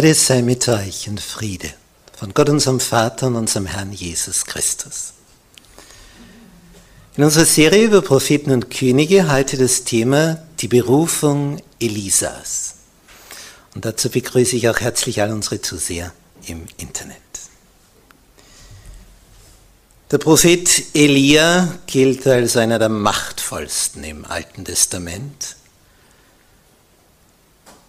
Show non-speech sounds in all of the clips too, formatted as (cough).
Gnade sei mit euch und Friede von Gott unserem Vater und unserem Herrn Jesus Christus. In unserer Serie über Propheten und Könige heute das Thema die Berufung Elisas. Und dazu begrüße ich auch herzlich all unsere Zuseher im Internet. Der Prophet Elia gilt als einer der machtvollsten im Alten Testament.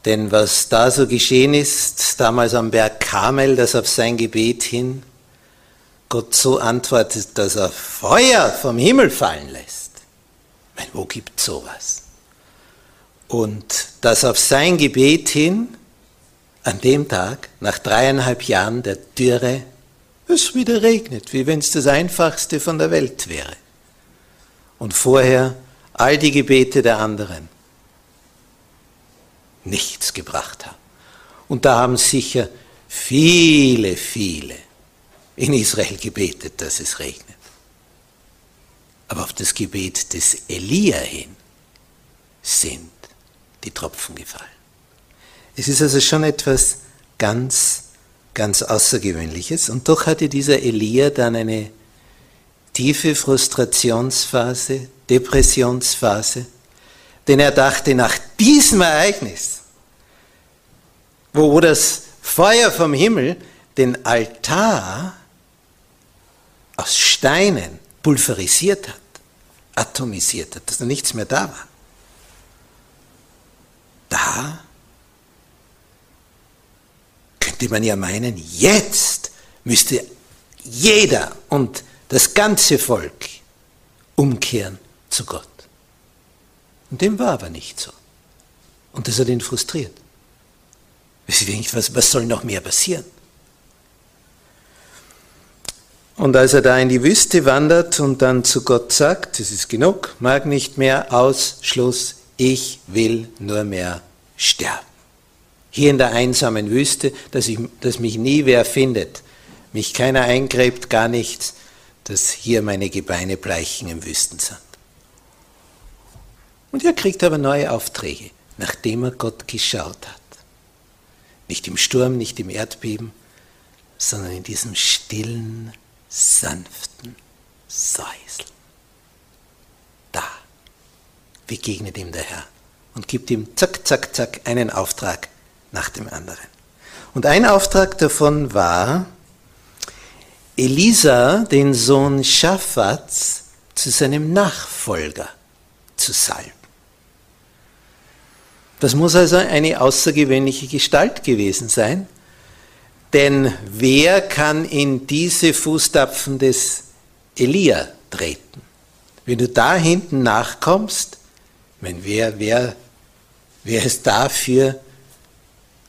Denn was da so geschehen ist, damals am Berg Karmel, dass auf sein Gebet hin Gott so antwortet, dass er Feuer vom Himmel fallen lässt. Ich meine, wo gibt sowas? Und dass auf sein Gebet hin an dem Tag, nach dreieinhalb Jahren der Dürre, es wieder regnet, wie wenn es das Einfachste von der Welt wäre. Und vorher all die Gebete der anderen nichts gebracht haben. Und da haben sicher viele, viele in Israel gebetet, dass es regnet. Aber auf das Gebet des Elia hin sind die Tropfen gefallen. Es ist also schon etwas ganz, ganz Außergewöhnliches. Und doch hatte dieser Elia dann eine tiefe Frustrationsphase, Depressionsphase, denn er dachte, nach diesem Ereignis, wo das Feuer vom Himmel den Altar aus Steinen pulverisiert hat, atomisiert hat, dass da nichts mehr da war, da könnte man ja meinen, jetzt müsste jeder und das ganze Volk umkehren zu Gott. Und dem war aber nicht so. Und das hat ihn frustriert. Was, was soll noch mehr passieren? Und als er da in die Wüste wandert und dann zu Gott sagt, es ist genug, mag nicht mehr, Ausschluss, ich will nur mehr sterben. Hier in der einsamen Wüste, dass, ich, dass mich nie wer findet, mich keiner eingräbt, gar nichts, dass hier meine Gebeine bleichen im Wüstensand. Und er kriegt aber neue Aufträge, nachdem er Gott geschaut hat. Nicht im Sturm, nicht im Erdbeben, sondern in diesem stillen, sanften Säuseln. Da begegnet ihm der Herr und gibt ihm zack, zack, zack einen Auftrag nach dem anderen. Und ein Auftrag davon war, Elisa, den Sohn Schaffats, zu seinem Nachfolger zu salben. Das muss also eine außergewöhnliche Gestalt gewesen sein, denn wer kann in diese Fußtapfen des Elia treten? Wenn du da hinten nachkommst, wenn wer, wer, wer ist dafür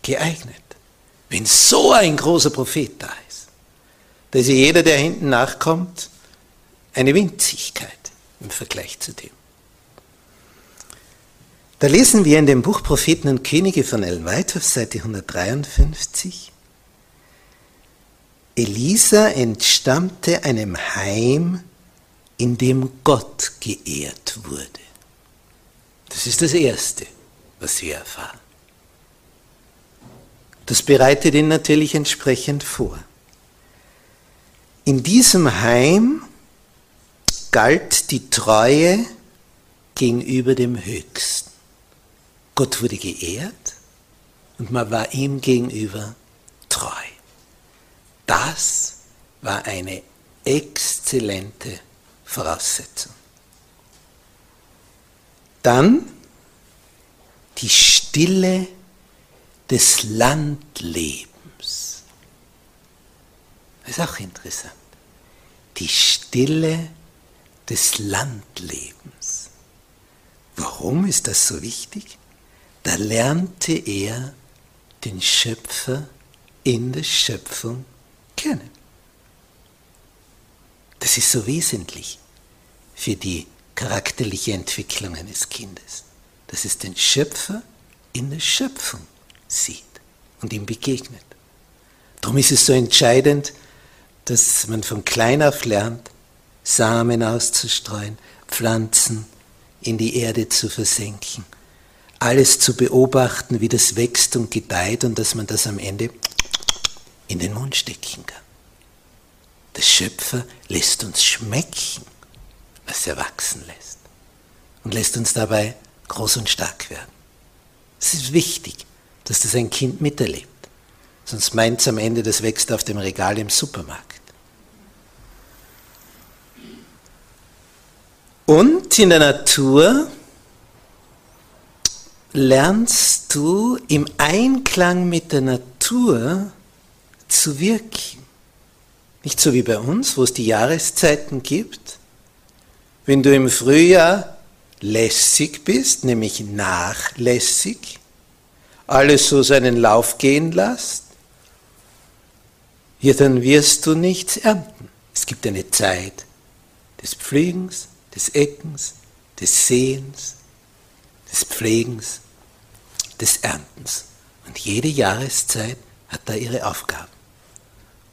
geeignet? Wenn so ein großer Prophet da ist, Da ist jeder, der hinten nachkommt, eine Winzigkeit im Vergleich zu dem. Da lesen wir in dem Buch Propheten und Könige von Ellen White auf Seite 153, Elisa entstammte einem Heim, in dem Gott geehrt wurde. Das ist das Erste, was wir erfahren. Das bereitet ihn natürlich entsprechend vor. In diesem Heim galt die Treue gegenüber dem Höchsten. Gott wurde geehrt und man war ihm gegenüber treu. Das war eine exzellente Voraussetzung. Dann die Stille des Landlebens. Das ist auch interessant. Die Stille des Landlebens. Warum ist das so wichtig? Da lernte er den Schöpfer in der Schöpfung kennen. Das ist so wesentlich für die charakterliche Entwicklung eines Kindes, dass es den Schöpfer in der Schöpfung sieht und ihm begegnet. Darum ist es so entscheidend, dass man von klein auf lernt, Samen auszustreuen, Pflanzen in die Erde zu versenken, alles zu beobachten, wie das wächst und gedeiht und dass man das am Ende in den Mund stecken kann. Der Schöpfer lässt uns schmecken, was er wachsen lässt und lässt uns dabei groß und stark werden. Es ist wichtig, dass das ein Kind miterlebt. Sonst meint es am Ende, das wächst auf dem Regal im Supermarkt. Und in der Natur lernst du im Einklang mit der Natur zu wirken. Nicht so wie bei uns, wo es die Jahreszeiten gibt. Wenn du im Frühjahr lässig bist, nämlich nachlässig, alles so seinen Lauf gehen lässt, ja, dann wirst du nichts ernten. Es gibt eine Zeit des Pflegens, des Eckens, des Sehens, des Pflegens, des Erntens. Und jede Jahreszeit hat da ihre Aufgaben.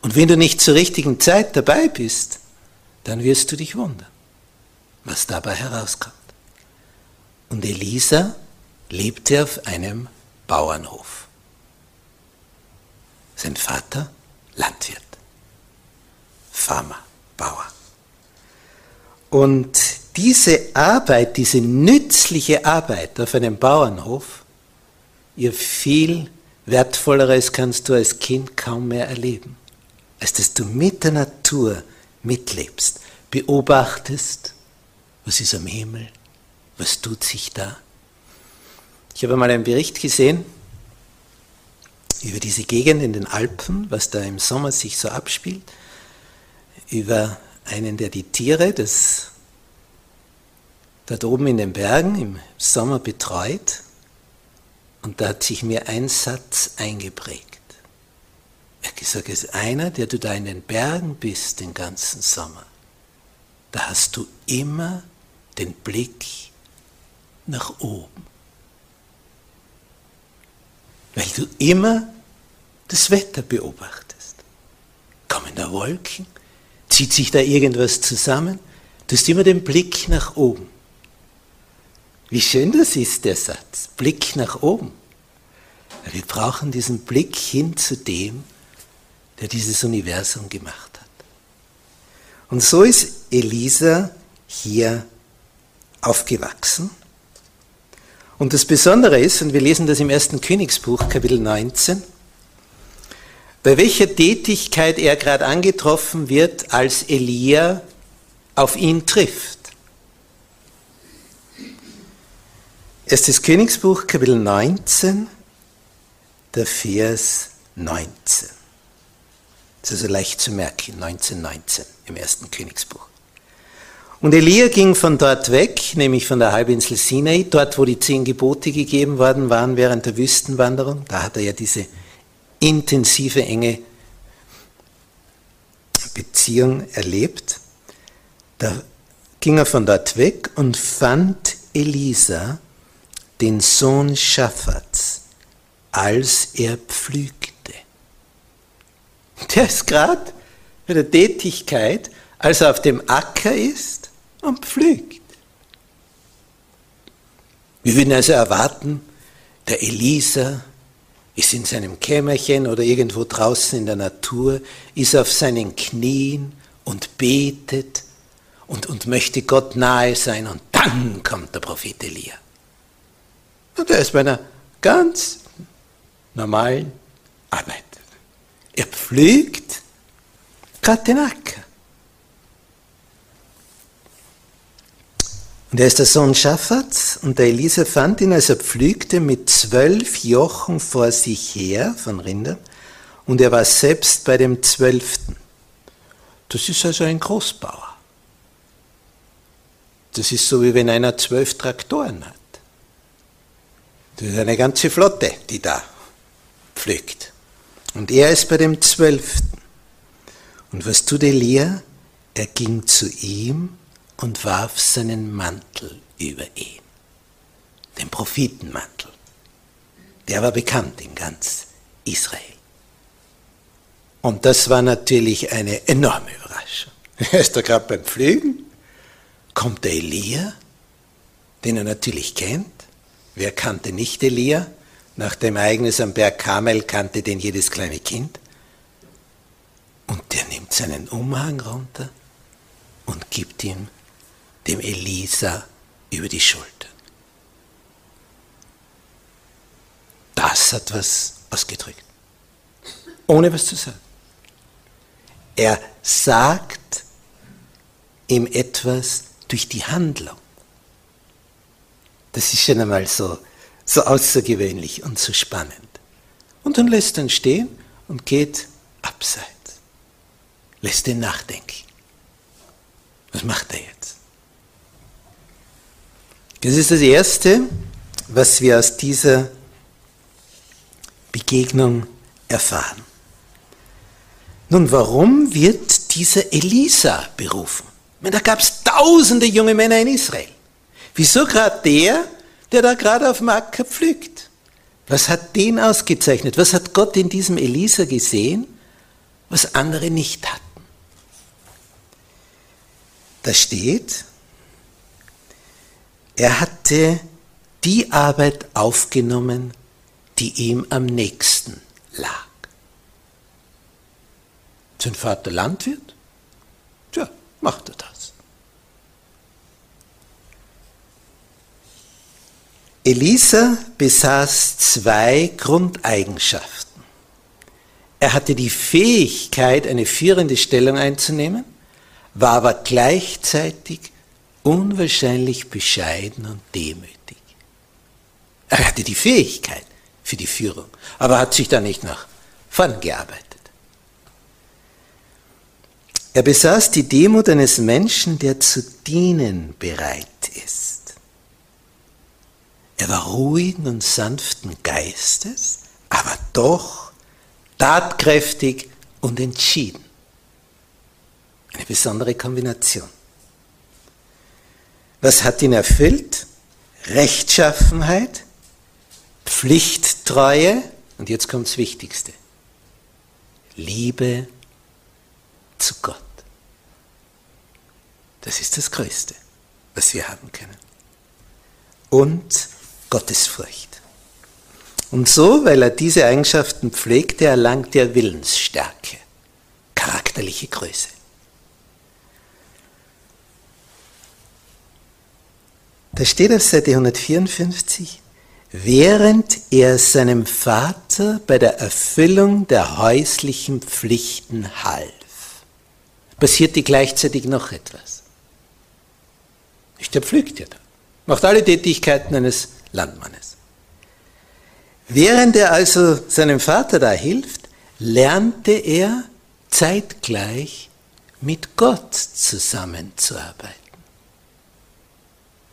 Und wenn du nicht zur richtigen Zeit dabei bist, dann wirst du dich wundern, was dabei herauskommt. Und Elisa lebte auf einem Bauernhof. Sein Vater Landwirt, Farmer, Bauer. Und diese Arbeit, diese nützliche Arbeit auf einem Bauernhof, ihr viel wertvolleres kannst du als Kind kaum mehr erleben, als dass du mit der Natur mitlebst, beobachtest, was ist am Himmel, was tut sich da. Ich habe mal einen Bericht gesehen über diese Gegend in den Alpen, was da im Sommer sich so abspielt, über einen, der die Tiere des, dort oben in den Bergen im Sommer betreut. Und da hat sich mir ein Satz eingeprägt. Er hat gesagt, es ist einer, der du da in den Bergen bist den ganzen Sommer. Da hast du immer den Blick nach oben. Weil du immer das Wetter beobachtest. Kommen da Wolken? Zieht sich da irgendwas zusammen? Du hast immer den Blick nach oben. Wie schön das ist, der Satz. Blick nach oben. Wir brauchen diesen Blick hin zu dem, der dieses Universum gemacht hat. Und so ist Elisa hier aufgewachsen. Und das Besondere ist, und wir lesen das im ersten Königsbuch, Kapitel 19, bei welcher Tätigkeit er gerade angetroffen wird, als Elia auf ihn trifft. Erstes Königsbuch, Kapitel 19, der Vers 19. Das ist also leicht zu merken, 1919 im ersten Königsbuch. Und Elia ging von dort weg, nämlich von der Halbinsel Sinai, dort wo die zehn Gebote gegeben worden waren während der Wüstenwanderung. Da hat er ja diese intensive, enge Beziehung erlebt. Da ging er von dort weg und fand Elisa, den Sohn Schaffats, als er pflügte. Der ist gerade bei der Tätigkeit, als er auf dem Acker ist und pflügt. Wir würden also erwarten, der Elisa ist in seinem Kämmerchen oder irgendwo draußen in der Natur, ist auf seinen Knien und betet und, und möchte Gott nahe sein und dann kommt der Prophet Elia. Und er ist bei einer ganz normalen Arbeit. Er den Acker. Und er ist der Sohn Schaffats und der Elise fand ihn, als er pflügte, mit zwölf Jochen vor sich her von Rindern und er war selbst bei dem zwölften. Das ist also ein Großbauer. Das ist so, wie wenn einer zwölf Traktoren hat. Das ist eine ganze Flotte, die da pflügt. Und er ist bei dem zwölften. Und was tut Elia? Er ging zu ihm und warf seinen Mantel über ihn, den Prophetenmantel. Der war bekannt in ganz Israel. Und das war natürlich eine enorme Überraschung. (laughs) Er ist da gerade beim Pflügen, kommt der Elia, den er natürlich kennt. Wer kannte nicht Elia? Nach dem Ereignis am Berg Kamel kannte den jedes kleine Kind. Und der nimmt seinen Umhang runter und gibt ihm dem Elisa über die Schulter. Das hat was ausgedrückt. Ohne was zu sagen. Er sagt ihm etwas durch die Handlung. Das ist schon einmal so, so außergewöhnlich und so spannend. Und dann lässt er ihn stehen und geht abseits. Lässt ihn nachdenken. Was macht er jetzt? Das ist das Erste, was wir aus dieser Begegnung erfahren. Nun, warum wird dieser Elisa berufen? Da gab es tausende junge Männer in Israel. Wieso gerade der, der da gerade auf dem Acker pflügt? Was hat den ausgezeichnet? Was hat Gott in diesem Elisa gesehen, was andere nicht hatten? Da steht, er hatte die Arbeit aufgenommen, die ihm am nächsten lag. Sein Vater Landwirt? Tja, macht er das. Elisa besaß zwei Grundeigenschaften. Er hatte die Fähigkeit, eine führende Stellung einzunehmen, war aber gleichzeitig unwahrscheinlich bescheiden und demütig. Er hatte die Fähigkeit für die Führung, aber hat sich da nicht nach vorn gearbeitet. Er besaß die Demut eines Menschen, der zu dienen bereit ist. Er war ruhigen und sanften Geistes, aber doch tatkräftig und entschieden. Eine besondere Kombination. Was hat ihn erfüllt? Rechtschaffenheit, Pflichttreue und jetzt kommt das Wichtigste. Liebe zu Gott. Das ist das Größte, was wir haben können. Und Gottesfurcht. Und so, weil er diese Eigenschaften pflegte, erlangt er Willensstärke, charakterliche Größe. Da steht auf Seite 154, während er seinem Vater bei der Erfüllung der häuslichen Pflichten half, passierte gleichzeitig noch etwas. Der pflügt ja da, macht alle Tätigkeiten eines Landmannes. Während er also seinem Vater da hilft, lernte er zeitgleich mit Gott zusammenzuarbeiten.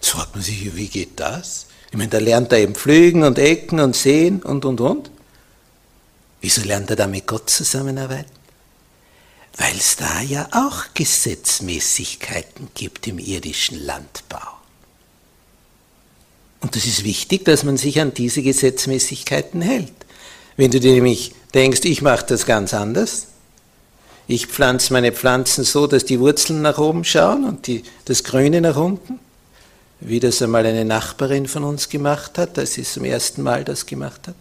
Jetzt fragt man sich, wie geht das? Ich meine, da lernt er eben pflügen und ecken und sehen und, und, und. Wieso lernt er da mit Gott zusammenarbeiten? weil es da ja auch Gesetzmäßigkeiten gibt im irdischen Landbau. Und es ist wichtig, dass man sich an diese Gesetzmäßigkeiten hält. Wenn du dir nämlich denkst, ich mache das ganz anders, ich pflanze meine Pflanzen so, dass die Wurzeln nach oben schauen und die, das Grüne nach unten, wie das einmal eine Nachbarin von uns gemacht hat, als sie zum ersten Mal das gemacht hat.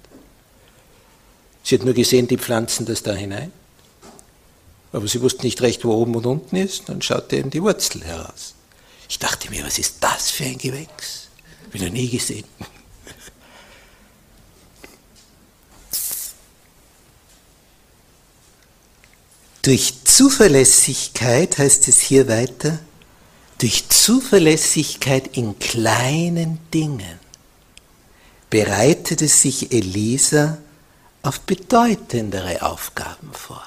Sie hat nur gesehen, die pflanzen das da hinein. Aber sie wusste nicht recht, wo oben und unten ist. Dann schaute eben die Wurzel heraus. Ich dachte mir, was ist das für ein Gewächs? Bin noch nie gesehen. Durch Zuverlässigkeit heißt es hier weiter, durch Zuverlässigkeit in kleinen Dingen bereitete sich Elisa auf bedeutendere Aufgaben vor.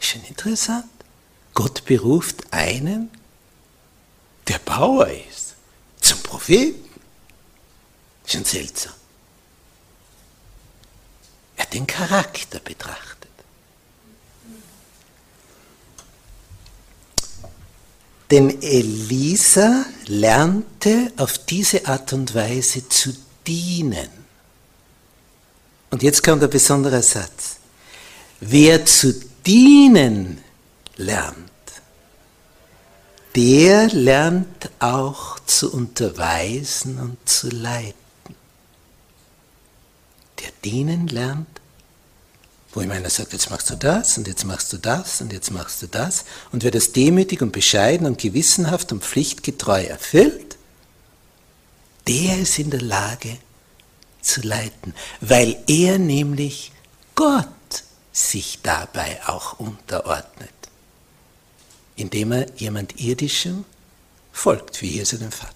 Schon interessant. Gott beruft einen, der Bauer ist, zum Propheten. Schon seltsam. Er hat den Charakter betrachtet. Denn Elisa lernte auf diese Art und Weise zu dienen. Und jetzt kommt der besondere Satz. Wer zu dienen lernt, der lernt auch zu unterweisen und zu leiten. Der dienen lernt, wo ihm einer sagt, jetzt machst du das und jetzt machst du das und jetzt machst du das. Und wer das demütig und bescheiden und gewissenhaft und pflichtgetreu erfüllt, der ist in der Lage zu leiten, weil er nämlich Gott sich dabei auch unterordnet, indem er jemand Irdischem folgt, wie hier seinem Vater.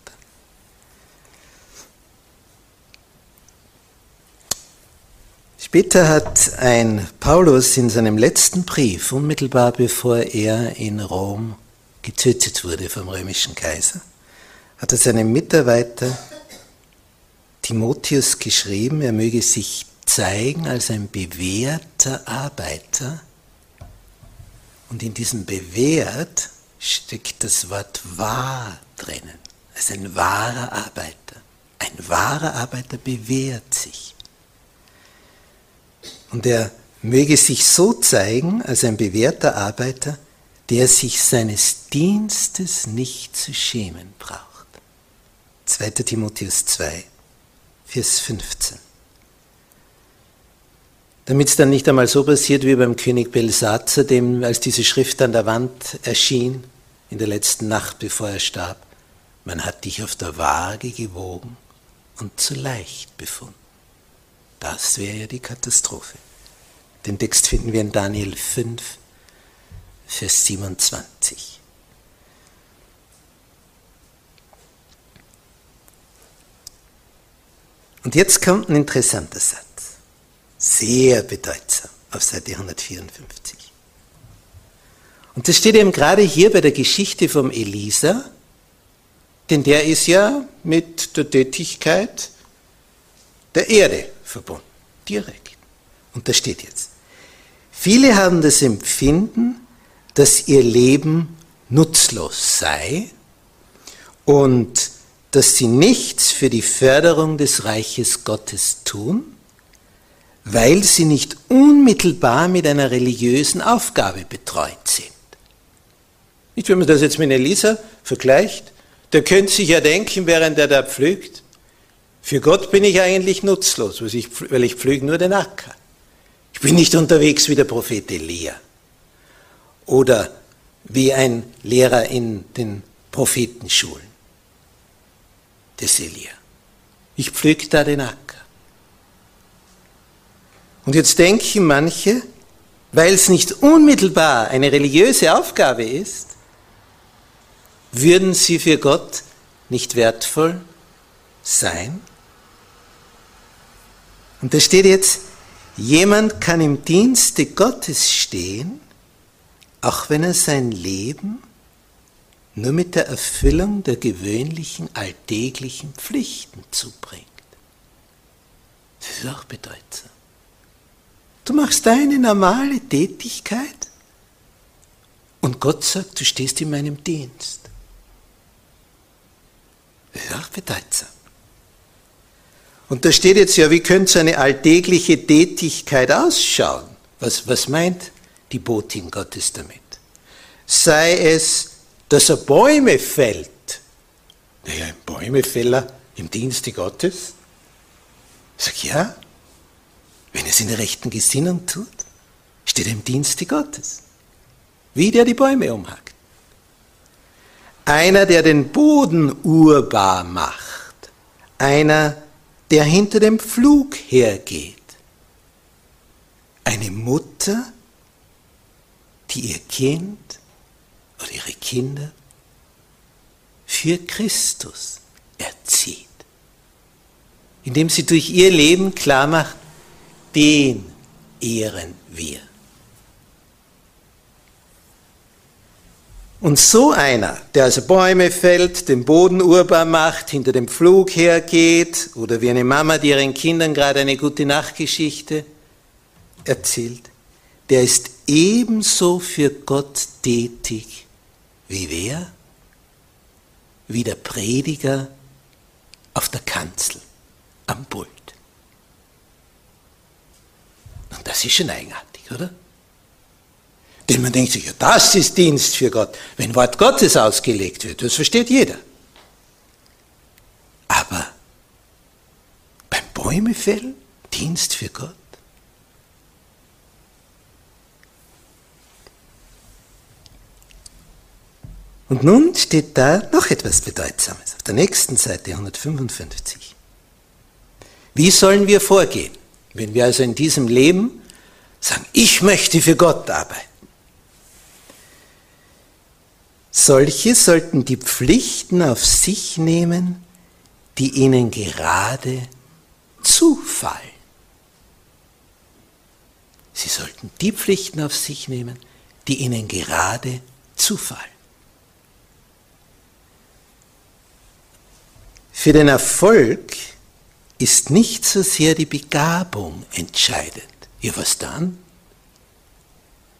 Später hat ein Paulus in seinem letzten Brief, unmittelbar bevor er in Rom getötet wurde vom römischen Kaiser, hat er seinem Mitarbeiter Timotheus geschrieben, er möge sich zeigen als ein bewährter Arbeiter. Und in diesem bewährt steckt das Wort wahr drinnen. Als ein wahrer Arbeiter. Ein wahrer Arbeiter bewährt sich. Und er möge sich so zeigen als ein bewährter Arbeiter, der sich seines Dienstes nicht zu schämen braucht. 2. Timotheus 2, Vers 15. Damit es dann nicht einmal so passiert wie beim König Belsatzer, dem, als diese Schrift an der Wand erschien, in der letzten Nacht, bevor er starb, man hat dich auf der Waage gewogen und zu leicht befunden. Das wäre ja die Katastrophe. Den Text finden wir in Daniel 5, Vers 27. Und jetzt kommt ein interessanter Satz, sehr bedeutsam auf Seite 154. Und das steht eben gerade hier bei der Geschichte vom Elisa, denn der ist ja mit der Tätigkeit der Erde verbunden, direkt. Und da steht jetzt, viele haben das Empfinden, dass ihr Leben nutzlos sei und dass sie nichts für die Förderung des Reiches Gottes tun, weil sie nicht unmittelbar mit einer religiösen Aufgabe betreut sind. Nicht, wenn man das jetzt mit Elisa vergleicht, der könnte sich ja denken, während er da pflügt, für Gott bin ich eigentlich nutzlos, weil ich, pflüge nur den Acker. Ich bin nicht unterwegs wie der Prophet Elia oder wie ein Lehrer in den Prophetenschulen des Elia. Ich pflüge da den Acker. Und jetzt denken manche, weil es nicht unmittelbar eine religiöse Aufgabe ist, würden sie für Gott nicht wertvoll sein? Und da steht jetzt, jemand kann im Dienste Gottes stehen, auch wenn er sein Leben nur mit der Erfüllung der gewöhnlichen alltäglichen Pflichten zubringt. Das ist auch bedeutsam. Du machst deine normale Tätigkeit und Gott sagt, du stehst in meinem Dienst. Auch bedeutsam. Und da steht jetzt ja, wie könnte so eine alltägliche Tätigkeit ausschauen? Was, was meint die Botin Gottes damit? Sei es, dass er Bäume fällt. Naja, ein Bäumefäller im Dienste Gottes? Ich sage, ja, wenn er es in der rechten Gesinnung tut, steht er im Dienste Gottes. Wie der die Bäume umhackt. Einer, der den Boden urbar macht. Einer, der hinter dem Pflug hergeht. Eine Mutter, die ihr Kind oder ihre Kinder für Christus erzieht. Indem sie durch ihr Leben klar macht, den ehren wir. Und so einer, der also Bäume fällt, den Boden urbar macht, hinter dem Pflug hergeht oder wie eine Mama, die ihren Kindern gerade eine gute Nachtgeschichte erzählt, der ist ebenso für Gott tätig wie wer? Wie der Prediger auf der Kanzel am Pult. Und das ist schon eigenartig, oder? Denn man denkt sich, ja, das ist Dienst für Gott, wenn Wort Gottes ausgelegt wird. Das versteht jeder. Aber beim Bäumefällen Dienst für Gott? Und nun steht da noch etwas Bedeutsames auf der nächsten Seite 155. Wie sollen wir vorgehen, wenn wir also in diesem Leben sagen, ich möchte für Gott arbeiten? Solche sollten die Pflichten auf sich nehmen, die ihnen gerade zufallen. Sie sollten die Pflichten auf sich nehmen, die ihnen gerade zufallen. Für den Erfolg ist nicht so sehr die Begabung entscheidend. Ja, was dann?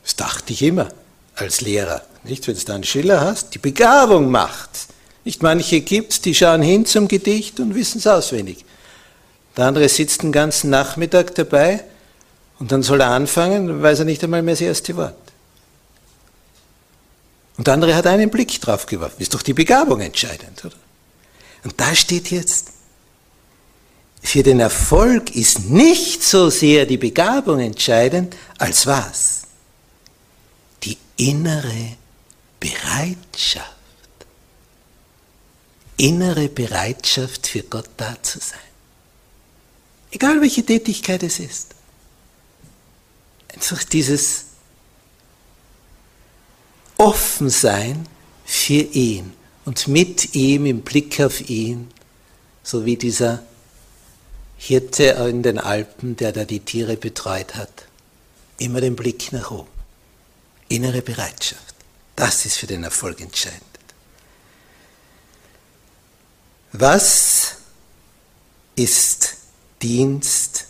Das dachte ich immer als Lehrer. Nicht, wenn du dann Schiller hast, die Begabung macht. Nicht manche gibt's, die schauen hin zum Gedicht und wissen es auswendig. Der andere sitzt den ganzen Nachmittag dabei und dann soll er anfangen, dann weiß er nicht einmal mehr das erste Wort. Und der andere hat einen Blick drauf geworfen. Ist doch die Begabung entscheidend, oder? Und da steht jetzt, für den Erfolg ist nicht so sehr die Begabung entscheidend, als was? Die innere Bereitschaft. Innere Bereitschaft für Gott da zu sein. Egal welche Tätigkeit es ist. Einfach dieses Offensein für ihn und mit ihm im Blick auf ihn, so wie dieser Hirte in den Alpen, der da die Tiere betreut hat, immer den Blick nach oben. Innere Bereitschaft. Das ist für den Erfolg entscheidend. Was ist Dienst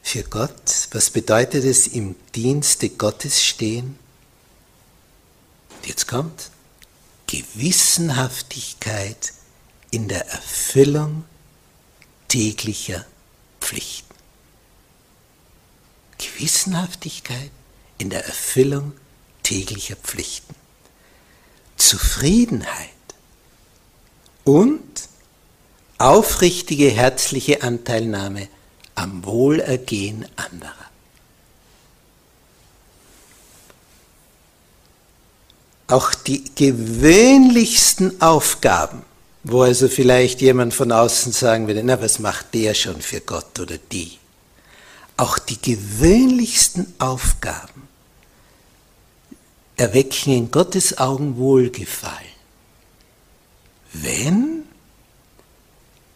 für Gott? Was bedeutet es im Dienste Gottes stehen? Jetzt kommt Gewissenhaftigkeit in der Erfüllung täglicher Pflichten. Gewissenhaftigkeit in der Erfüllung täglicher Pflichten, Zufriedenheit und aufrichtige herzliche Anteilnahme am Wohlergehen anderer. Auch die gewöhnlichsten Aufgaben, wo also vielleicht jemand von außen sagen würde, na was macht der schon für Gott oder die? Auch die gewöhnlichsten Aufgaben erwecken in Gottes Augen Wohlgefallen, wenn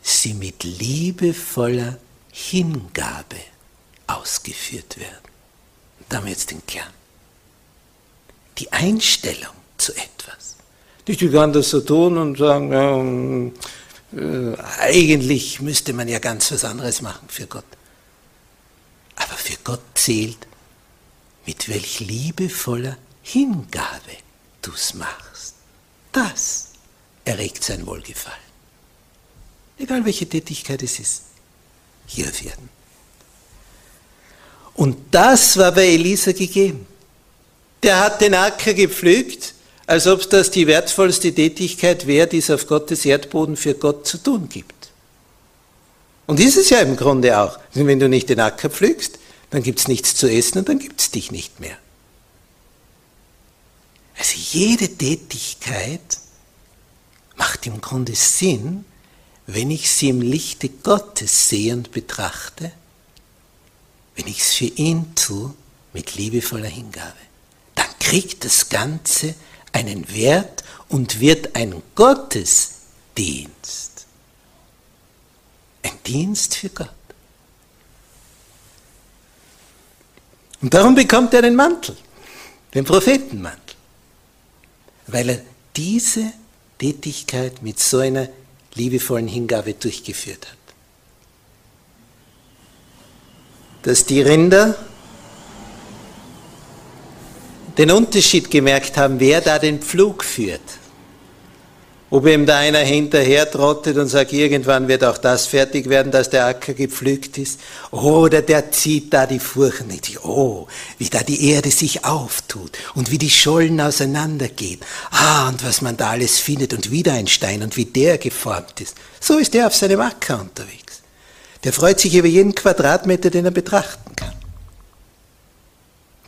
sie mit liebevoller Hingabe ausgeführt werden. Und da haben wir jetzt den Kern. Die Einstellung zu etwas. Ich kann das so tun und sagen, ja, äh, eigentlich müsste man ja ganz was anderes machen für Gott. Aber für Gott erzählt, mit welch liebevoller Hingabe du's machst. Das erregt sein Wohlgefallen. Egal welche Tätigkeit es ist, hier werden. Und das war bei Elisa gegeben. Der hat den Acker gepflügt, als ob das die wertvollste Tätigkeit wäre, die es auf Gottes Erdboden für Gott zu tun gibt. Und ist es ja im Grunde auch. Wenn du nicht den Acker pflügst, dann gibt es nichts zu essen und dann gibt es dich nicht mehr. Also jede Tätigkeit macht im Grunde Sinn, wenn ich sie im Lichte Gottes sehe und betrachte, wenn ich es für ihn tue mit liebevoller Hingabe, dann kriegt das Ganze einen Wert und wird ein Gottesdienst. Ein Dienst für Gott. Und darum bekommt er den Mantel, den Prophetenmantel, weil er diese Tätigkeit mit so einer liebevollen Hingabe durchgeführt hat. Dass die Rinder den Unterschied gemerkt haben, wer da den Pflug führt. Ob ihm da einer hinterher trottet und sagt, irgendwann wird auch das fertig werden, dass der Acker gepflügt ist. Oder der zieht da die Furchen. Oh, wie da die Erde sich auftut und wie die Schollen auseinandergehen. Ah, und was man da alles findet und wieder ein Stein und wie der geformt ist. So ist er auf seinem Acker unterwegs. Der freut sich über jeden Quadratmeter, den er betrachten kann.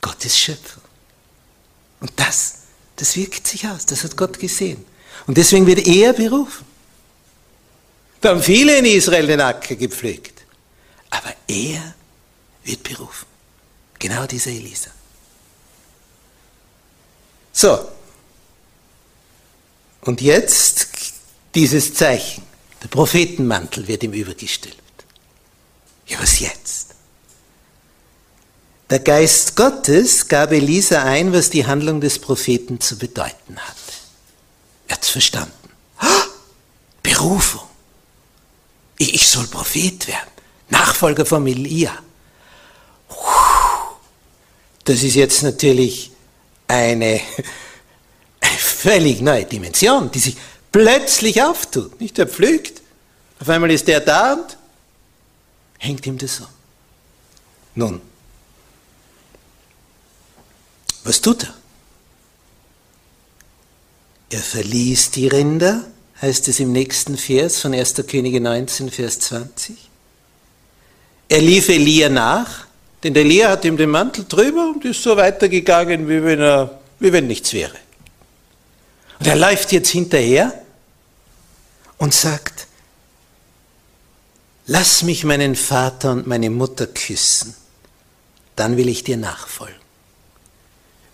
Gott ist Schöpfer. Und das, das wirkt sich aus. Das hat Gott gesehen. Und deswegen wird er berufen. Da haben viele in Israel den Acker gepflegt. Aber er wird berufen. Genau dieser Elisa. So. Und jetzt dieses Zeichen. Der Prophetenmantel wird ihm übergestellt. Ja, was jetzt? Der Geist Gottes gab Elisa ein, was die Handlung des Propheten zu bedeuten hatte. Er hat es verstanden. Berufung. Ich soll Prophet werden. Nachfolger von Elia. Das ist jetzt natürlich eine, (laughs) eine völlig neue Dimension, die sich plötzlich auftut. Nicht, er pflügt. Auf einmal ist der da und hängt ihm das um. Nun, was tut er? Er verließ die Rinder, heißt es im nächsten Vers von 1. Könige 19, Vers 20. Er lief Elia nach, denn Elia hat ihm den Mantel drüber und ist so weitergegangen, wie wenn, er, wie wenn nichts wäre. Und er läuft jetzt hinterher und sagt, lass mich meinen Vater und meine Mutter küssen, dann will ich dir nachfolgen.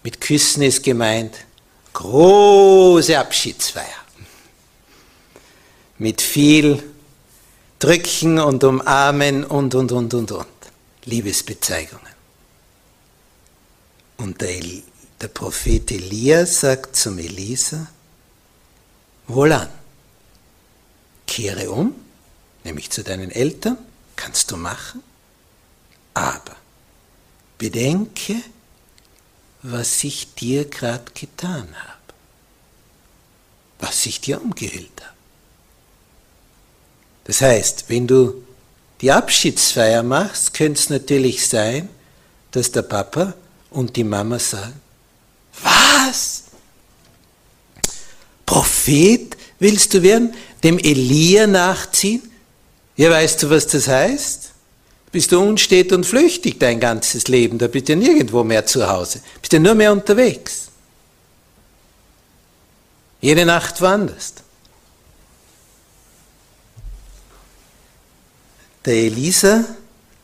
Mit Küssen ist gemeint, große Abschiedsfeier. Mit viel Drücken und Umarmen und, und, und, und, und. Liebesbezeigungen. Und der, der Prophet Elia sagt zum Elisa, wohlan, kehre um, nämlich zu deinen Eltern, kannst du machen, aber bedenke, was ich dir gerade getan habe, was ich dir umgehüllt habe. Das heißt, wenn du die Abschiedsfeier machst, könnte es natürlich sein, dass der Papa und die Mama sagen, was? Prophet willst du werden? Dem Elia nachziehen? Ja, weißt du, was das heißt? Bist du unstet und flüchtig dein ganzes Leben, da bist du nirgendwo mehr zu Hause, bist du nur mehr unterwegs. Jede Nacht wanderst. Der Elisa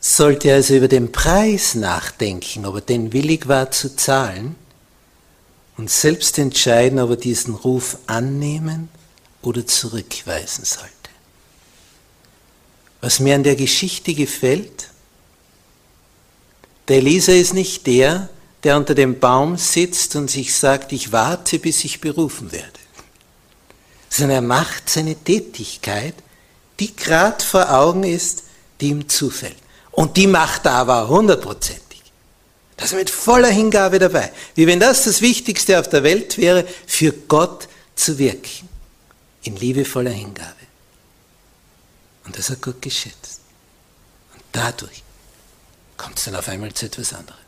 sollte also über den Preis nachdenken, ob er denn willig war zu zahlen und selbst entscheiden, ob er diesen Ruf annehmen oder zurückweisen sollte. Was mir an der Geschichte gefällt, der Elisa ist nicht der, der unter dem Baum sitzt und sich sagt, ich warte, bis ich berufen werde. Sondern er macht seine Tätigkeit, die gerade vor Augen ist, die ihm zufällt. Und die macht er aber hundertprozentig. Da ist er mit voller Hingabe dabei. Wie wenn das das Wichtigste auf der Welt wäre, für Gott zu wirken. In liebevoller Hingabe. Und das hat Gott geschätzt. Und dadurch kommt es dann auf einmal zu etwas anderem.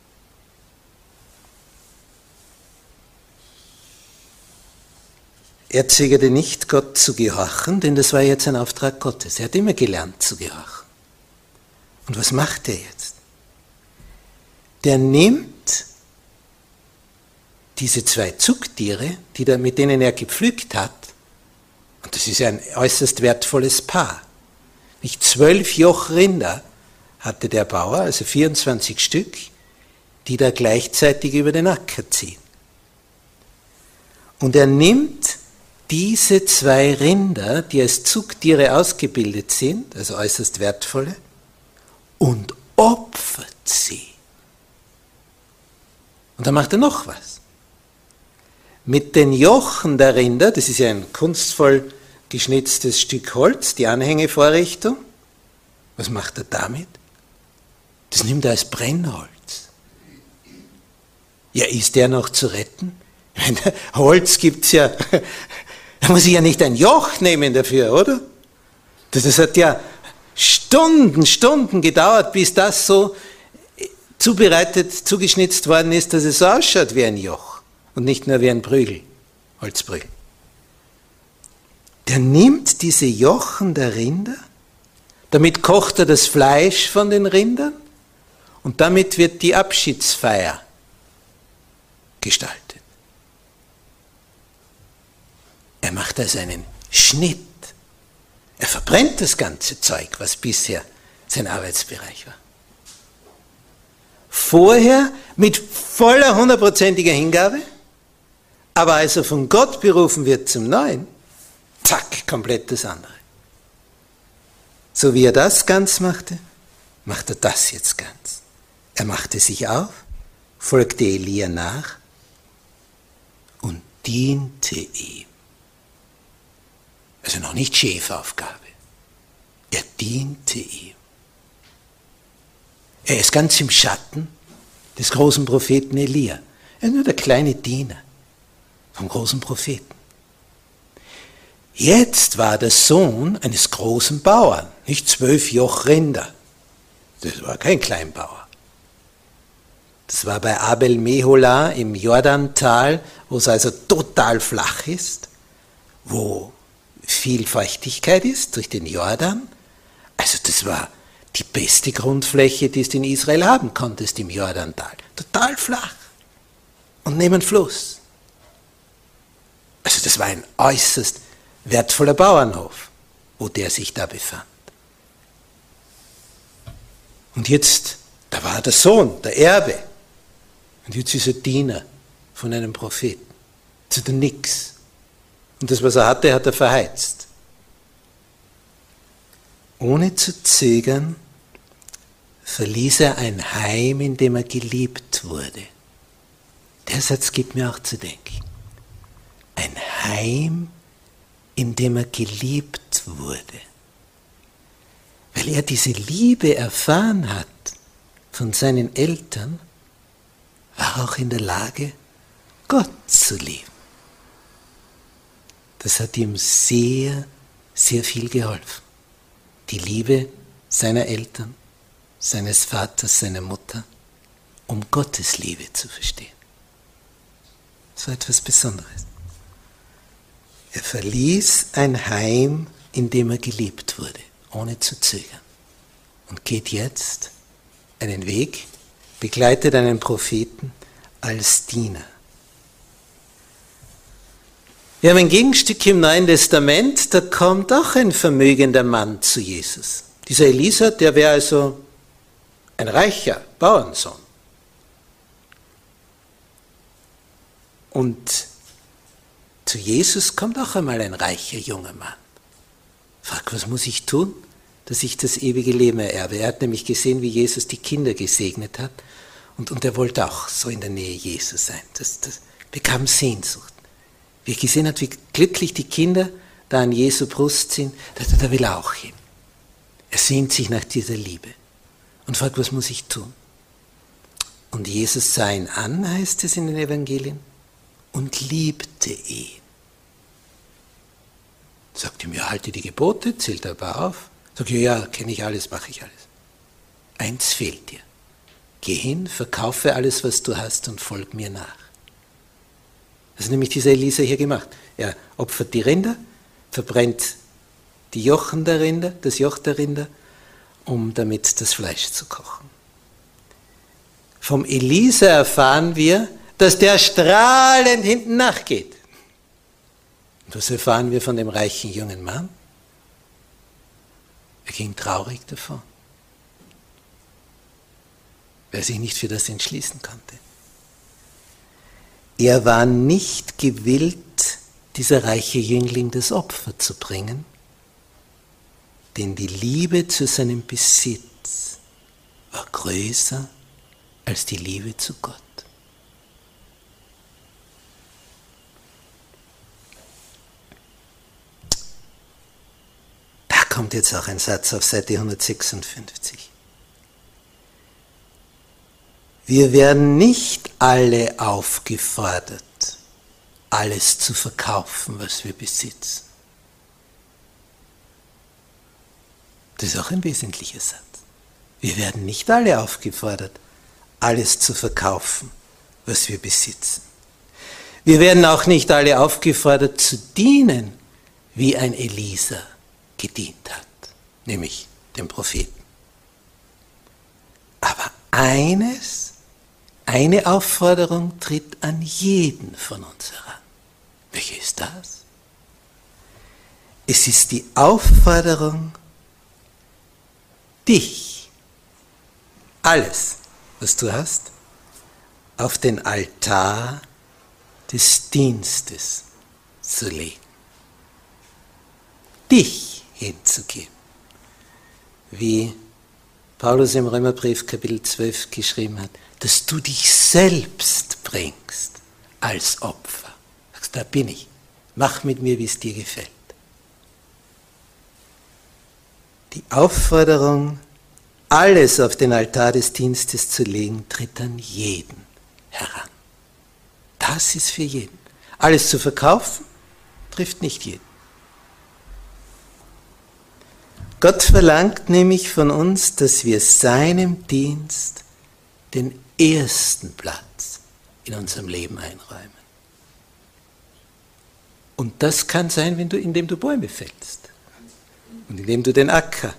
Er zögerte nicht, Gott zu gehorchen, denn das war jetzt ein Auftrag Gottes. Er hat immer gelernt zu gehorchen. Und was macht er jetzt? Der nimmt diese zwei Zugtiere, die da, mit denen er gepflügt hat, und das ist ein äußerst wertvolles Paar. Nicht zwölf Joch Rinder hatte der Bauer, also 24 Stück, die da gleichzeitig über den Acker ziehen. Und er nimmt diese zwei Rinder, die als Zugtiere ausgebildet sind, also äußerst wertvolle, und opfert sie. Und dann macht er noch was. Mit den Jochen der Rinder, das ist ja ein kunstvoll geschnitztes Stück Holz, die Anhängevorrichtung, was macht er damit? Das nimmt er als Brennholz. Ja, ist der noch zu retten? (laughs) Holz gibt es ja (laughs) da muss ich ja nicht ein Joch nehmen dafür, oder? Das, das hat ja Stunden, Stunden gedauert, bis das so zubereitet, zugeschnitzt worden ist, dass es so ausschaut wie ein Joch und nicht nur wie ein Prügel, Holzprügel. Der nimmt diese Jochen der Rinder, damit kocht er das Fleisch von den Rindern und damit wird die Abschiedsfeier gestaltet. Er macht also einen Schnitt. Er verbrennt das ganze Zeug, was bisher sein Arbeitsbereich war. Vorher mit voller hundertprozentiger Hingabe, aber als er von Gott berufen wird zum Neuen, zack, komplett das andere. So wie er das ganz machte, macht er das jetzt ganz. Er machte sich auf, folgte Elia nach und diente ihm. Also noch nicht Chefaufgabe. Er diente ihm. Er ist ganz im Schatten des großen Propheten Elia. Er ist nur der kleine Diener vom großen Propheten. Jetzt war der Sohn eines großen Bauern, nicht zwölf Joch Rinder. Das war kein Kleinbauer. Das war bei Abel Mehola im Jordantal, wo es also total flach ist, wo viel Feuchtigkeit ist durch den Jordan. Also das war die beste Grundfläche, die du in Israel haben konntest im Jordantal. Total flach und neben Fluss. Also das war ein äußerst wertvoller Bauernhof, wo der sich da befand. Und jetzt, da war der Sohn, der Erbe. Und jetzt ist er Diener von einem Propheten. Zu der Nix. Und das, was er hatte, hat er verheizt. Ohne zu zögern verließ er ein Heim, in dem er geliebt wurde. Der Satz gibt mir auch zu denken. Ein Heim, in dem er geliebt wurde. Weil er diese Liebe erfahren hat von seinen Eltern, war er auch in der Lage, Gott zu lieben das hat ihm sehr, sehr viel geholfen. Die Liebe seiner Eltern, seines Vaters, seiner Mutter, um Gottes Liebe zu verstehen. Das war etwas Besonderes. Er verließ ein Heim, in dem er geliebt wurde, ohne zu zögern, und geht jetzt einen Weg, begleitet einen Propheten als Diener. Wir haben ein Gegenstück im Neuen Testament, da kommt auch ein vermögender Mann zu Jesus. Dieser Elisa, der wäre also ein reicher Bauernsohn. Und zu Jesus kommt auch einmal ein reicher junger Mann. Fragt, was muss ich tun, dass ich das ewige Leben ererbe? Er hat nämlich gesehen, wie Jesus die Kinder gesegnet hat und, und er wollte auch so in der Nähe Jesus sein. Das, das bekam Sehnsucht wie er gesehen hat, wie glücklich die Kinder da an Jesu Brust sind, da, da will er auch hin. Er sehnt sich nach dieser Liebe und fragt, was muss ich tun? Und Jesus sah ihn an, heißt es in den Evangelien, und liebte ihn. Sagt ihm, ja, halte die Gebote, zählt er aber auf. Sagt, ja, ja, kenne ich alles, mache ich alles. Eins fehlt dir. Geh hin, verkaufe alles, was du hast und folg mir nach. Das ist nämlich dieser Elisa hier gemacht. Er opfert die Rinder, verbrennt die Jochen der Rinder, das Joch der Rinder, um damit das Fleisch zu kochen. Vom Elisa erfahren wir, dass der strahlend hinten nachgeht. Was erfahren wir von dem reichen jungen Mann? Er ging traurig davon, weil er sich nicht für das entschließen konnte. Er war nicht gewillt, dieser reiche Jüngling das Opfer zu bringen, denn die Liebe zu seinem Besitz war größer als die Liebe zu Gott. Da kommt jetzt auch ein Satz auf Seite 156. Wir werden nicht alle aufgefordert, alles zu verkaufen, was wir besitzen. Das ist auch ein wesentlicher Satz. Wir werden nicht alle aufgefordert, alles zu verkaufen, was wir besitzen. Wir werden auch nicht alle aufgefordert zu dienen, wie ein Elisa gedient hat, nämlich dem Propheten. Aber eines, eine Aufforderung tritt an jeden von uns heran. Welche ist das? Es ist die Aufforderung, dich, alles, was du hast, auf den Altar des Dienstes zu legen. Dich hinzugeben. Wie Paulus im Römerbrief Kapitel 12 geschrieben hat, dass du dich selbst bringst als Opfer da bin ich. Mach mit mir, wie es dir gefällt. Die Aufforderung, alles auf den Altar des Dienstes zu legen, tritt an jeden heran. Das ist für jeden. Alles zu verkaufen, trifft nicht jeden. Gott verlangt nämlich von uns, dass wir seinem Dienst den ersten Platz in unserem Leben einräumen. Und das kann sein, wenn du, indem du Bäume fällst und indem du den Acker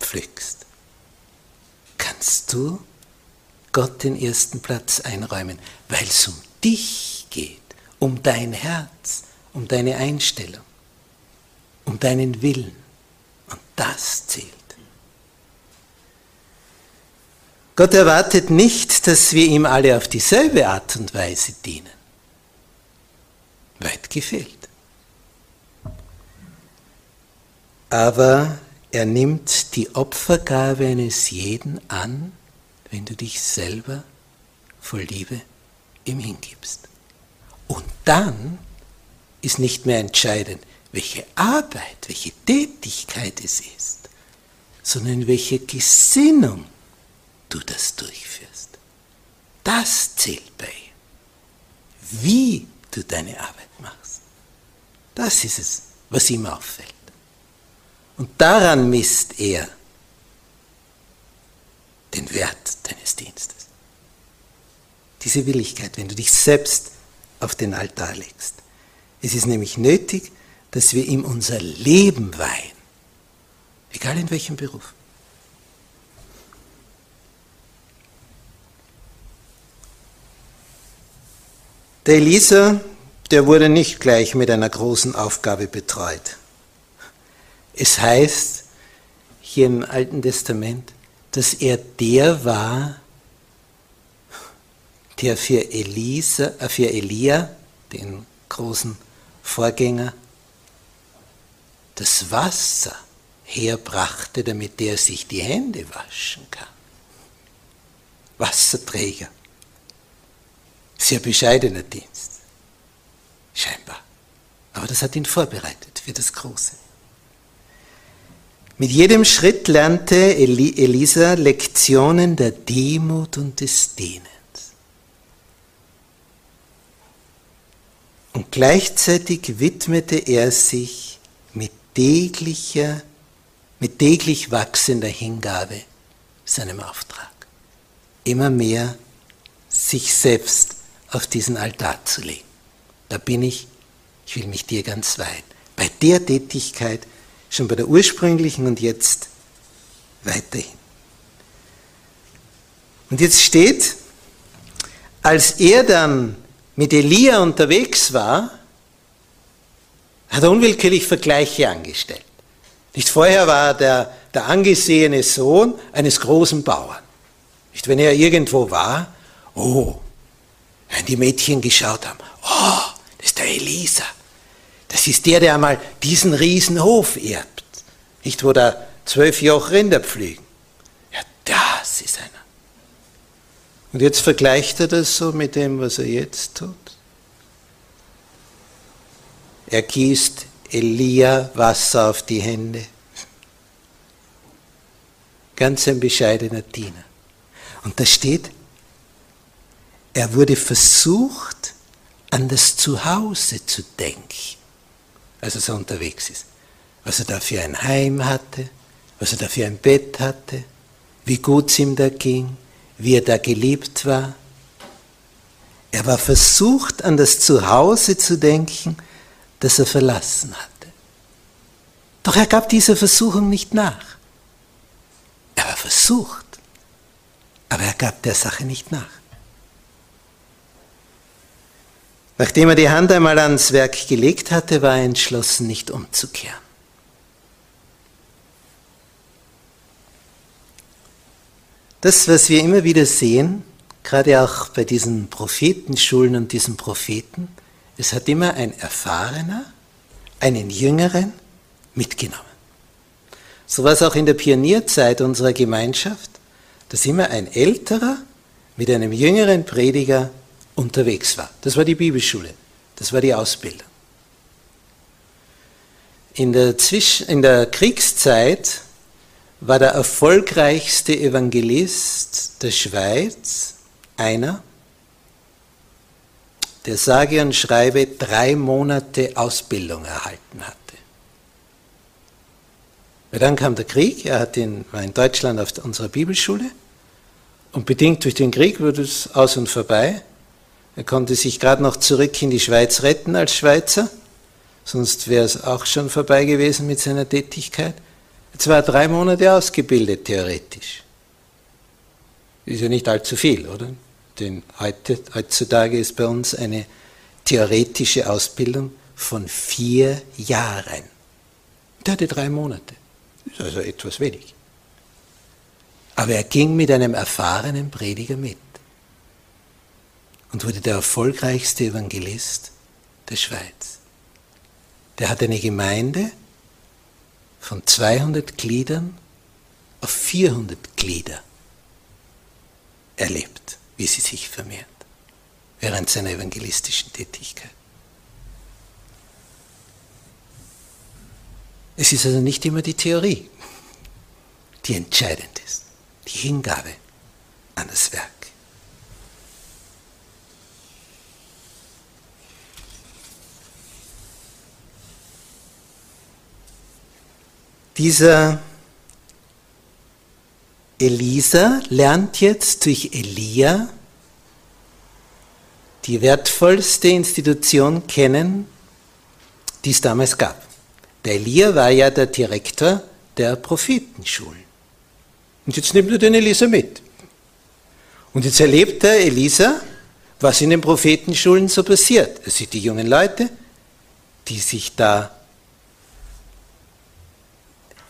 pflückst. Kannst du Gott den ersten Platz einräumen, weil es um dich geht, um dein Herz, um deine Einstellung, um deinen Willen. Das zählt. Gott erwartet nicht, dass wir ihm alle auf dieselbe Art und Weise dienen. Weit gefehlt. aber er nimmt die Opfergabe eines jeden an, wenn du dich selber voll Liebe ihm hingibst. Und dann ist nicht mehr entscheidend, welche Arbeit, welche Tätigkeit es ist, sondern welche Gesinnung du das durchführst. Das zählt bei ihm. Wie du deine Arbeit machst. Das ist es, was ihm auffällt. Und daran misst er den Wert deines Dienstes. Diese Willigkeit, wenn du dich selbst auf den Altar legst. Es ist nämlich nötig, dass wir ihm unser Leben weihen, egal in welchem Beruf. Der Elisa, der wurde nicht gleich mit einer großen Aufgabe betreut. Es heißt hier im Alten Testament, dass er der war, der für, Elisa, äh, für Elia, den großen Vorgänger, das Wasser herbrachte, damit er sich die Hände waschen kann. Wasserträger. Sehr bescheidener Dienst, scheinbar. Aber das hat ihn vorbereitet für das Große. Mit jedem Schritt lernte Elisa Lektionen der Demut und des Dienens. Und gleichzeitig widmete er sich täglicher, mit täglich wachsender Hingabe seinem Auftrag. Immer mehr sich selbst auf diesen Altar zu legen. Da bin ich, ich will mich dir ganz weihen. Bei der Tätigkeit, schon bei der ursprünglichen und jetzt weiterhin. Und jetzt steht, als er dann mit Elia unterwegs war, hat er unwillkürlich Vergleiche angestellt. Nicht vorher war er der, der angesehene Sohn eines großen Bauern. Nicht wenn er irgendwo war, oh, wenn die Mädchen geschaut haben, oh, das ist der Elisa. Das ist der, der einmal diesen Riesenhof erbt. Nicht, wo da zwölf Joch Rinder pflügen. Ja, das ist einer. Und jetzt vergleicht er das so mit dem, was er jetzt tut. Er gießt Elia Wasser auf die Hände. Ganz ein bescheidener Diener. Und da steht, er wurde versucht, an das Zuhause zu denken, als er so unterwegs ist. Was er da für ein Heim hatte, was er da für ein Bett hatte, wie gut es ihm da ging, wie er da geliebt war. Er war versucht, an das Zuhause zu denken, das er verlassen hatte. Doch er gab dieser Versuchung nicht nach. Er war versucht, aber er gab der Sache nicht nach. Nachdem er die Hand einmal ans Werk gelegt hatte, war er entschlossen, nicht umzukehren. Das, was wir immer wieder sehen, gerade auch bei diesen Prophetenschulen und diesen Propheten, es hat immer ein Erfahrener, einen Jüngeren mitgenommen. So war es auch in der Pionierzeit unserer Gemeinschaft, dass immer ein Älterer mit einem jüngeren Prediger unterwegs war. Das war die Bibelschule, das war die Ausbildung. In der, Zwisch in der Kriegszeit war der erfolgreichste Evangelist der Schweiz einer, der sage und schreibe drei Monate Ausbildung erhalten hatte. Weil dann kam der Krieg, er hat in, war in Deutschland auf unserer Bibelschule und bedingt durch den Krieg wurde es aus und vorbei. Er konnte sich gerade noch zurück in die Schweiz retten als Schweizer, sonst wäre es auch schon vorbei gewesen mit seiner Tätigkeit. Jetzt war er drei Monate ausgebildet, theoretisch. Ist ja nicht allzu viel, oder? Denn heute, heutzutage ist bei uns eine theoretische Ausbildung von vier Jahren. Der hatte drei Monate. Ist also etwas wenig. Aber er ging mit einem erfahrenen Prediger mit und wurde der erfolgreichste Evangelist der Schweiz. Der hat eine Gemeinde von 200 Gliedern auf 400 Glieder erlebt, wie sie sich vermehrt, während seiner evangelistischen Tätigkeit. Es ist also nicht immer die Theorie, die entscheidend ist, die Hingabe an das Werk. Dieser Elisa lernt jetzt durch Elia die wertvollste Institution kennen, die es damals gab. Der Elia war ja der Direktor der Prophetenschulen. Und jetzt nimmt er den Elisa mit. Und jetzt erlebt der Elisa, was in den Prophetenschulen so passiert. Er sieht die jungen Leute, die sich da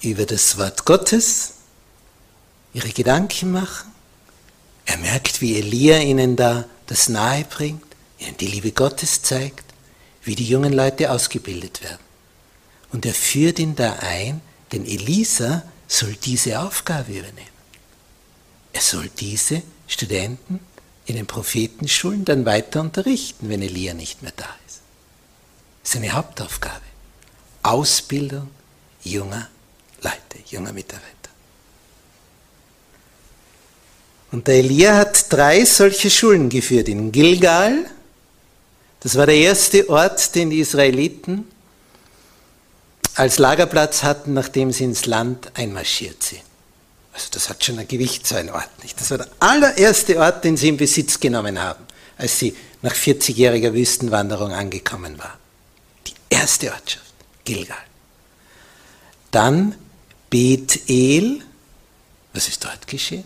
über das Wort Gottes ihre Gedanken machen. Er merkt, wie Elia ihnen da das nahe bringt, ihnen die Liebe Gottes zeigt, wie die jungen Leute ausgebildet werden. Und er führt ihn da ein, denn Elisa soll diese Aufgabe übernehmen. Er soll diese Studenten in den Prophetenschulen dann weiter unterrichten, wenn Elia nicht mehr da ist. Seine Hauptaufgabe. Ausbildung junger Leute, junger Mitarbeiter. Und der Elia hat drei solche Schulen geführt, in Gilgal, Das war der erste Ort, den die Israeliten als Lagerplatz hatten, nachdem sie ins Land einmarschiert sind. Also das hat schon ein Gewicht, so ein Ort nicht. Das war der allererste Ort, den sie in Besitz genommen haben, als sie nach 40-jähriger Wüstenwanderung angekommen waren. Die erste Ortschaft, Gilgal. Dann Bethel. Was ist dort geschehen?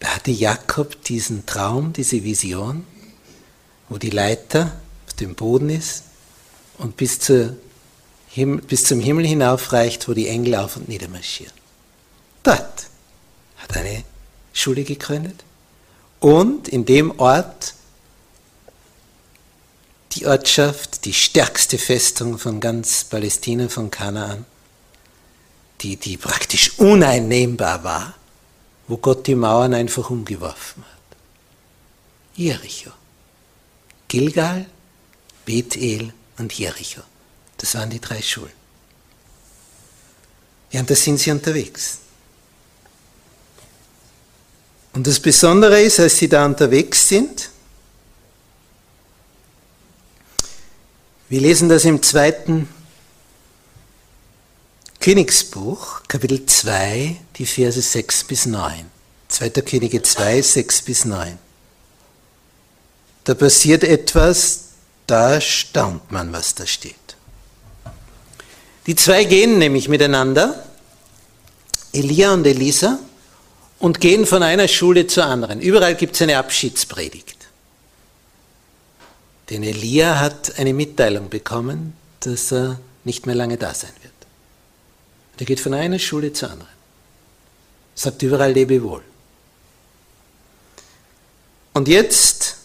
Da hatte Jakob diesen Traum, diese Vision, wo die Leiter auf dem Boden ist und bis, Himmel, bis zum Himmel hinaufreicht, wo die Engel auf und nieder marschieren. Dort hat er eine Schule gegründet und in dem Ort die Ortschaft, die stärkste Festung von ganz Palästina, von Kanaan, die, die praktisch uneinnehmbar war, wo Gott die Mauern einfach umgeworfen hat. Jericho. Gilgal, Bethel und Jericho. Das waren die drei Schulen. Ja, und da sind sie unterwegs. Und das Besondere ist, als sie da unterwegs sind, wir lesen das im zweiten Königsbuch, Kapitel 2, die Verse 6 bis 9. 2. Könige 2, 6 bis 9. Da passiert etwas, da staunt man, was da steht. Die zwei gehen nämlich miteinander, Elia und Elisa, und gehen von einer Schule zur anderen. Überall gibt es eine Abschiedspredigt. Denn Elia hat eine Mitteilung bekommen, dass er nicht mehr lange da sein wird. Der geht von einer Schule zur anderen. Sagt überall lebe wohl. Und jetzt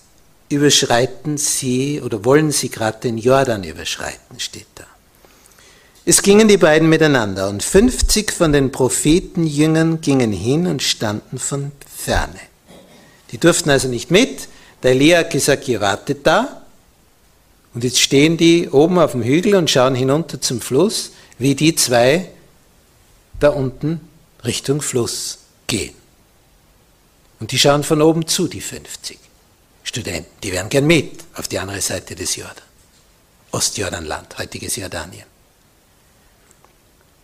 überschreiten sie oder wollen sie gerade den Jordan überschreiten, steht da. Es gingen die beiden miteinander und 50 von den Prophetenjüngern gingen hin und standen von ferne. Die durften also nicht mit. Der Elia hat gesagt, ihr wartet da. Und jetzt stehen die oben auf dem Hügel und schauen hinunter zum Fluss, wie die zwei da unten Richtung Fluss gehen. Und die schauen von oben zu, die 50 Studenten. Die wären gern mit auf die andere Seite des Jordan. Ostjordanland, heutiges Jordanien.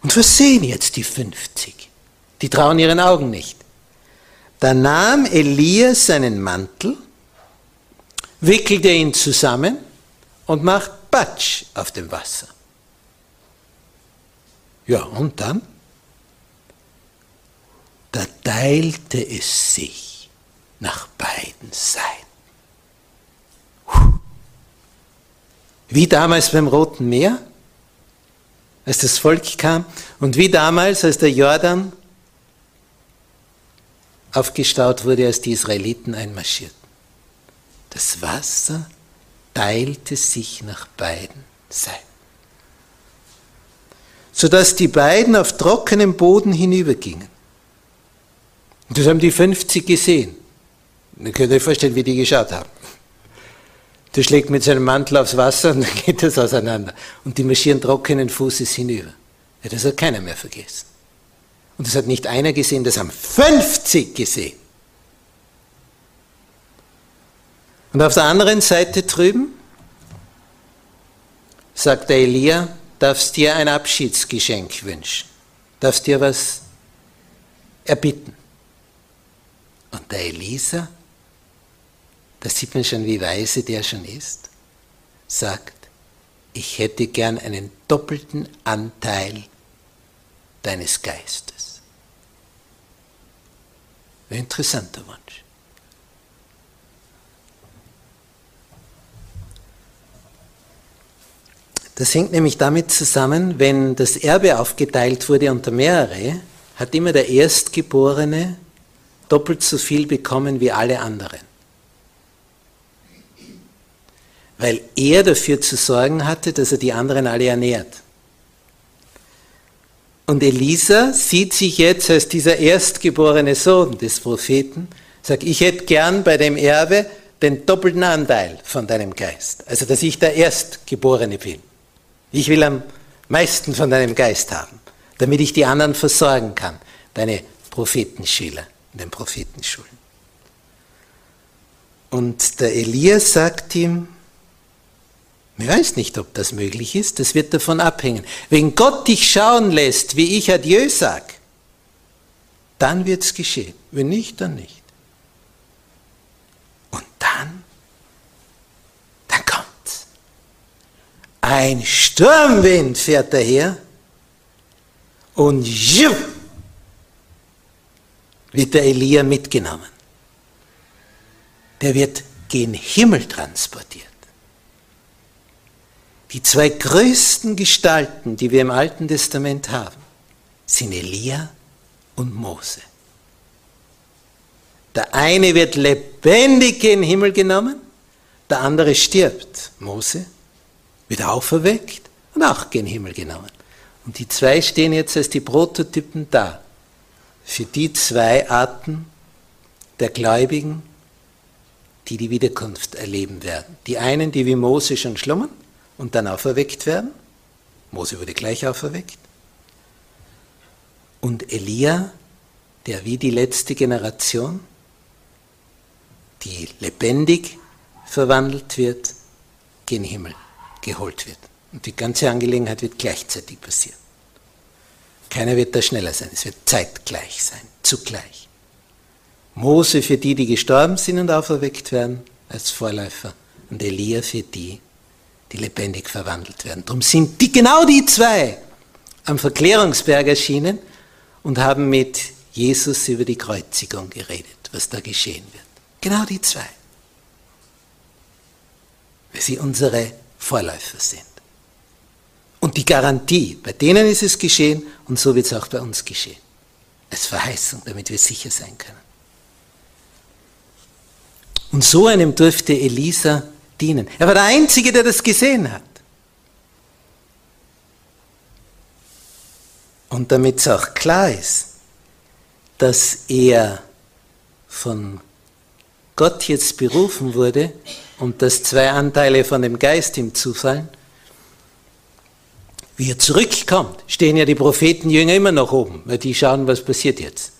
Und was sehen jetzt die 50? Die trauen ihren Augen nicht. Da nahm Elias seinen Mantel, wickelte ihn zusammen und macht Batsch auf dem Wasser. Ja, und dann? Da teilte es sich nach beiden Seiten. Wie damals beim Roten Meer? als das Volk kam und wie damals, als der Jordan aufgestaut wurde, als die Israeliten einmarschierten. Das Wasser teilte sich nach beiden Seiten, sodass die beiden auf trockenem Boden hinübergingen. Und das haben die 50 gesehen. Ihr könnt euch vorstellen, wie die geschaut haben. Der schlägt mit seinem Mantel aufs Wasser und (laughs) dann geht das auseinander. Und die marschieren trockenen Fußes hinüber. Ja, das hat keiner mehr vergessen. Und das hat nicht einer gesehen, das haben 50 gesehen. Und auf der anderen Seite drüben sagt der Elia, darfst dir ein Abschiedsgeschenk wünschen, darfst dir was erbitten. Und der Elisa da sieht man schon, wie weise der schon ist, sagt, ich hätte gern einen doppelten Anteil deines Geistes. Ein interessanter Wunsch. Das hängt nämlich damit zusammen, wenn das Erbe aufgeteilt wurde unter mehrere, hat immer der Erstgeborene doppelt so viel bekommen wie alle anderen weil er dafür zu sorgen hatte, dass er die anderen alle ernährt. Und Elisa sieht sich jetzt als dieser erstgeborene Sohn des Propheten, sagt, ich hätte gern bei dem Erbe den doppelten Anteil von deinem Geist. Also, dass ich der Erstgeborene bin. Ich will am meisten von deinem Geist haben, damit ich die anderen versorgen kann, deine Prophetenschüler in den Prophetenschulen. Und der Elias sagt ihm, Ich weiß nicht, ob das möglich ist, das wird davon abhängen. Wenn Gott dich schauen lässt, wie ich Adieu sag, dann wird es geschehen. Wenn nicht, dann nicht. Und dann, dann kommt's. Ein Sturmwind fährt daher und juh, wird der Elia mitgenommen. Der wird gen Himmel transportiert. Die zwei größten Gestalten, die wir im Alten Testament haben, sind Elia und Mose. Der eine wird lebendig den Himmel genommen, der andere stirbt. Mose wird auferweckt und auch gen Himmel genommen. Und die zwei stehen jetzt als die Prototypen da. Für die zwei Arten der Gläubigen, die die Wiederkunft erleben werden. Die einen, die wie Mose schon schlummern und dann auferweckt werden. Mose wurde gleich auferweckt. Und Elia, der wie die letzte Generation, die lebendig verwandelt wird, gen Himmel geholt wird. Und die ganze Angelegenheit wird gleichzeitig passieren. Keiner wird da schneller sein, es wird zeitgleich sein, zugleich. Mose für die, die gestorben sind und auferweckt werden, als Vorläufer, und Elia für die, die lebendig verwandelt werden. Darum sind die, genau die zwei am Verklärungsberg erschienen und haben mit Jesus über die Kreuzigung geredet, was da geschehen wird. Genau die zwei. Weil sie unsere Vorläufer sind. Und die Garantie, bei denen ist es geschehen und so wird es auch bei uns geschehen. Als Verheißung, damit wir sicher sein können. Und so einem durfte Elisa dienen. Er war der Einzige, der das gesehen hat. Und damit es auch klar ist, dass er von Gott jetzt berufen wurde und dass zwei Anteile von dem Geist ihm zufallen, wie er zurückkommt, stehen ja die Prophetenjünger immer noch oben, weil die schauen, was passiert jetzt.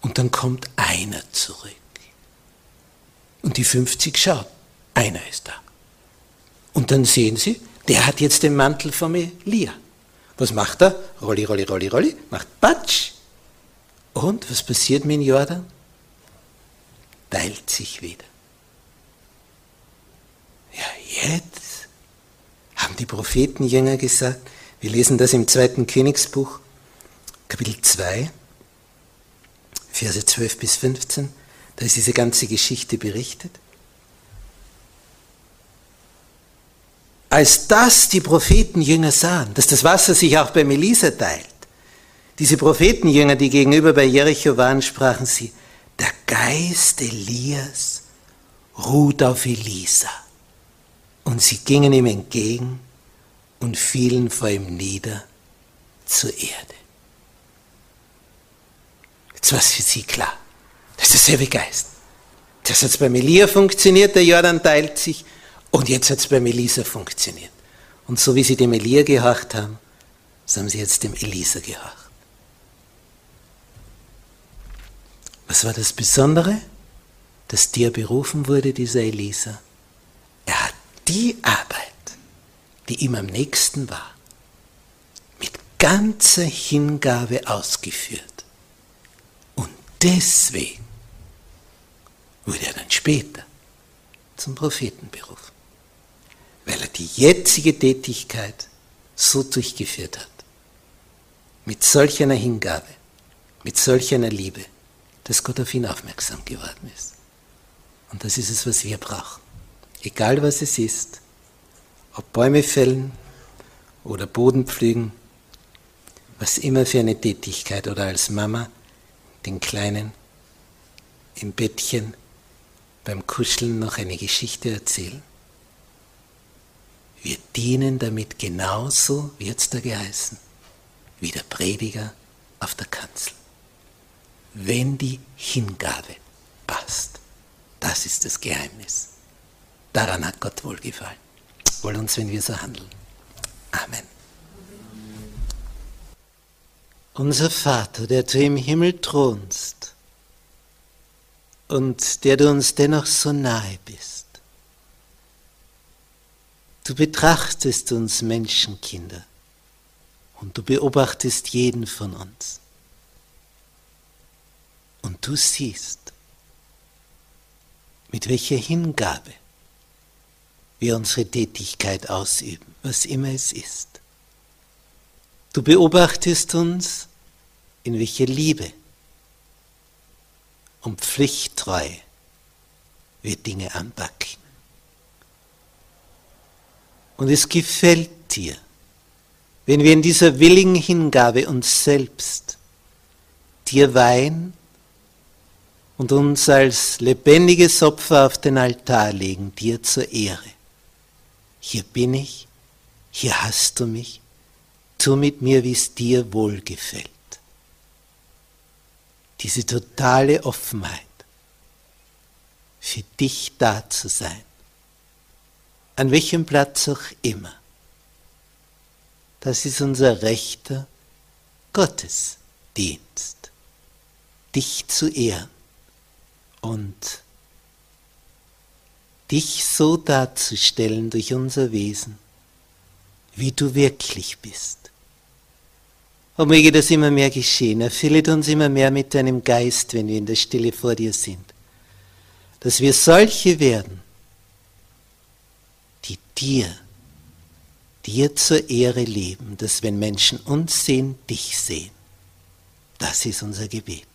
Und dann kommt einer zurück. Und die 50 schauen, einer ist da. Und dann sehen sie, der hat jetzt den Mantel von Elia. Was macht er? Rolli, rolli, rolli, rolli, macht Batsch. Und was passiert mit dem Jordan? Teilt sich wieder. Ja, jetzt haben die Prophetenjünger gesagt, wir lesen das im zweiten Königsbuch, Kapitel 2, Verse 12 bis 15, da ist diese ganze Geschichte berichtet. Als das die Prophetenjünger sahen, dass das Wasser sich auch bei Melisa teilt, diese Prophetenjünger, die gegenüber bei Jericho waren, sprachen sie, der Geist Elias ruht auf Elisa. Und sie gingen ihm entgegen und fielen vor ihm nieder zur Erde. Jetzt war es für sie klar. Das ist derselbe Geist. Das hat beim Elia funktioniert, der Jordan teilt sich, und jetzt hat es beim Elisa funktioniert. Und so wie sie dem Elia gehorcht haben, so haben sie jetzt dem Elisa gehorcht. Was war das Besondere? Dass dir berufen wurde, dieser Elisa. Die Arbeit, die ihm am nächsten war, mit ganzer Hingabe ausgeführt. Und deswegen wurde er dann später zum Propheten berufen, weil er die jetzige Tätigkeit so durchgeführt hat, mit solch einer Hingabe, mit solch einer Liebe, dass Gott auf ihn aufmerksam geworden ist. Und das ist es, was wir brauchen. Egal was es ist, ob Bäume fällen oder Boden pflügen, was immer für eine Tätigkeit oder als Mama den Kleinen im Bettchen beim Kuscheln noch eine Geschichte erzählen. Wir dienen damit genauso, wie es da geheißen, wie der Prediger auf der Kanzel wenn die Hingabe passt. Das ist das Geheimnis. Daran hat Gott wohlgefallen. Wohl uns, wenn wir so handeln. Amen. Unser Vater, der du im Himmel thronst und der du uns dennoch so nahe bist. Du betrachtest uns Menschenkinder und du beobachtest jeden von uns. Und du siehst, mit welcher Hingabe wir unsere Tätigkeit ausüben, was immer es ist. Du beobachtest uns, in welcher Liebe und pflichttreu wir Dinge anpacken. Und es gefällt dir, wenn wir in dieser willigen Hingabe uns selbst dir weihen und uns als lebendiges Opfer auf den Altar legen, dir zur Ehre. Hier bin ich, hier hast du mich, tu mit mir, wie es dir wohlgefällt. Diese totale Offenheit, für dich da zu sein, an welchem Platz auch immer. Das ist unser rechter Gottesdienst, dich zu ehren und dich so darzustellen durch unser Wesen, wie du wirklich bist. Und möge das immer mehr geschehen. Erfüllet uns immer mehr mit deinem Geist, wenn wir in der Stille vor dir sind. Dass wir solche werden, die dir, dir zur Ehre leben, dass wenn Menschen uns sehen, dich sehen. Das ist unser Gebet.